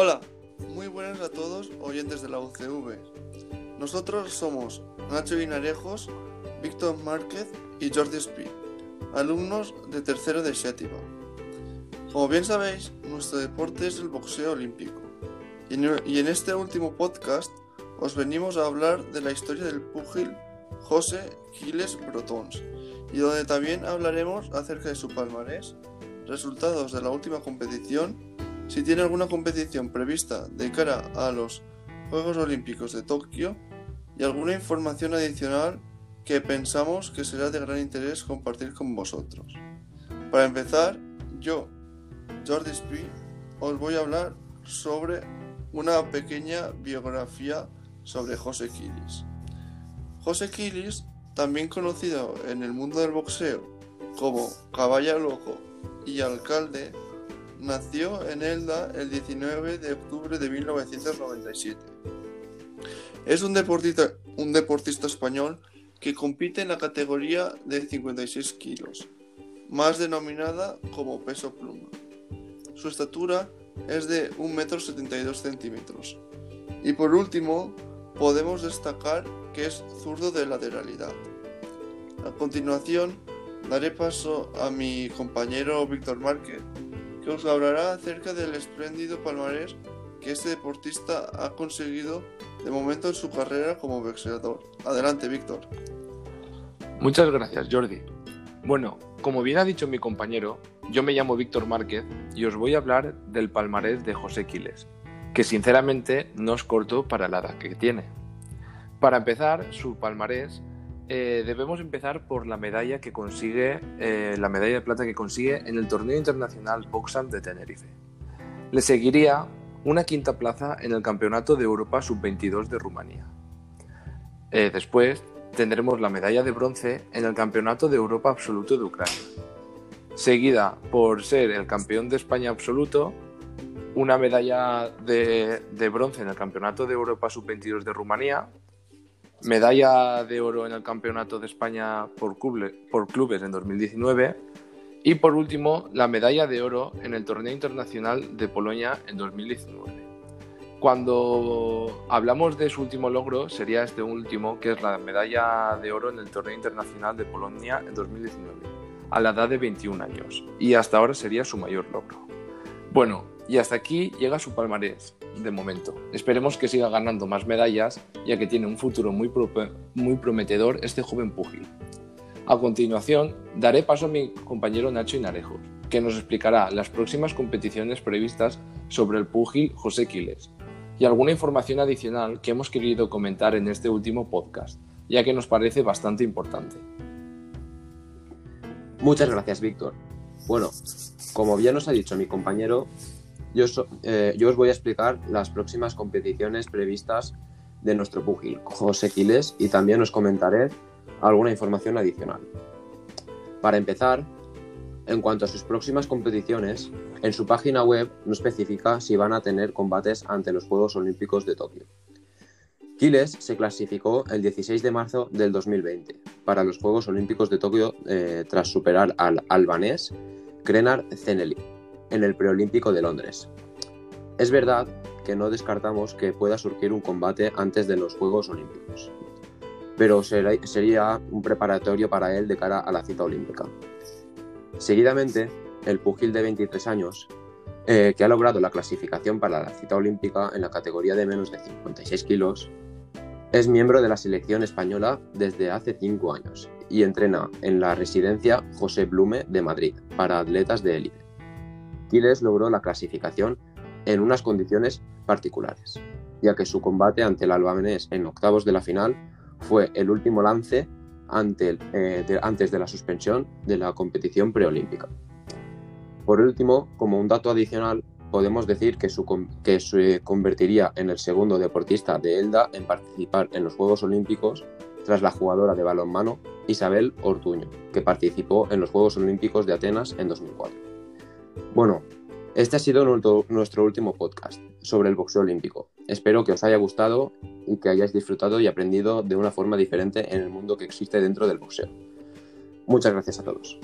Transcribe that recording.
Hola, muy buenas a todos oyentes de la UCV. Nosotros somos Nacho Vinarejos, Víctor Márquez y Jordi Speed, alumnos de tercero de Xétiva. Como bien sabéis, nuestro deporte es el boxeo olímpico. Y en este último podcast os venimos a hablar de la historia del púgil José Giles Brotons y donde también hablaremos acerca de su palmarés, resultados de la última competición, si tiene alguna competición prevista de cara a los Juegos Olímpicos de Tokio y alguna información adicional que pensamos que será de gran interés compartir con vosotros. Para empezar, yo, Jordi Speed, os voy a hablar sobre una pequeña biografía sobre José Quilis. José Quilis también conocido en el mundo del boxeo como Caballo Loco y Alcalde, nació en Elda el 19 de octubre de 1997. Es un deportista, un deportista español que compite en la categoría de 56 kilos, más denominada como peso pluma. Su estatura es de 1,72 centímetros. Y por último, podemos destacar que es zurdo de lateralidad. A continuación, daré paso a mi compañero Víctor Márquez, que os hablará acerca del espléndido palmarés que este deportista ha conseguido de momento en su carrera como boxeador. Adelante, Víctor. Muchas gracias, Jordi. Bueno, como bien ha dicho mi compañero, yo me llamo Víctor Márquez y os voy a hablar del palmarés de José Quiles, que sinceramente no es corto para la edad que tiene. Para empezar, su palmarés eh, debemos empezar por la medalla que consigue, eh, la medalla de plata que consigue en el torneo internacional Boxam de Tenerife. Le seguiría una quinta plaza en el Campeonato de Europa Sub-22 de Rumanía. Eh, después tendremos la medalla de bronce en el Campeonato de Europa Absoluto de Ucrania, seguida por ser el campeón de España absoluto, una medalla de, de bronce en el Campeonato de Europa Sub-22 de Rumanía, medalla de oro en el Campeonato de España por, clubes en 2019 y por último la medalla de oro en el Torneo Internacional de Polonia en 2019. Cuando hablamos de su último logro sería este último, que es la medalla de oro en el Torneo Internacional de Polonia en 2019, a la edad de 21 años, y hasta ahora sería su mayor logro. Bueno, y hasta aquí llega su palmarés, de momento. Esperemos que siga ganando más medallas, ya que tiene un futuro muy, muy prometedor este joven púgil. A continuación, daré paso a mi compañero Nacho Inarejos, que nos explicará las próximas competiciones previstas sobre el púgil José Quiles y alguna información adicional que hemos querido comentar en este último podcast, ya que nos parece bastante importante. Muchas gracias, Víctor. Bueno, como bien nos ha dicho mi compañero, eh, yo, os voy a explicar las próximas competiciones previstas de nuestro púgil, José Quiles, y también os comentaré alguna información adicional. Para empezar, en cuanto a sus próximas competiciones, en su página web no especifica si van a tener combates ante los Juegos Olímpicos de Tokio. Quiles se clasificó el 16 de marzo del 2020 para los Juegos Olímpicos de Tokio eh, tras superar al albanés Krenar Zeneli en el preolímpico de Londres. Es verdad que no descartamos que pueda surgir un combate antes de los Juegos Olímpicos, pero sería un preparatorio para él de cara a la cita olímpica. Seguidamente, el pugil de 23 años, eh, que ha logrado la clasificación para la cita olímpica en la categoría de menos de 56 kilos, es miembro de la selección española desde hace 5 años y entrena en la residencia José Blume de Madrid para atletas de élite. Quiles logró la clasificación en unas condiciones particulares, ya que su combate ante el albanés en octavos de la final fue el último lance eh, antes de la suspensión de la competición preolímpica. Por último, como un dato adicional, podemos decir que, que se convertiría en el segundo deportista de Elda en participar en los Juegos Olímpicos tras la jugadora de balonmano Isabel Ortuño, que participó en los Juegos Olímpicos de Atenas en 2004. Bueno, este ha sido nuestro, último podcast sobre el boxeo olímpico. Espero que os haya gustado y que hayáis disfrutado y aprendido de una forma diferente en el mundo que existe dentro del boxeo. Muchas gracias a todos.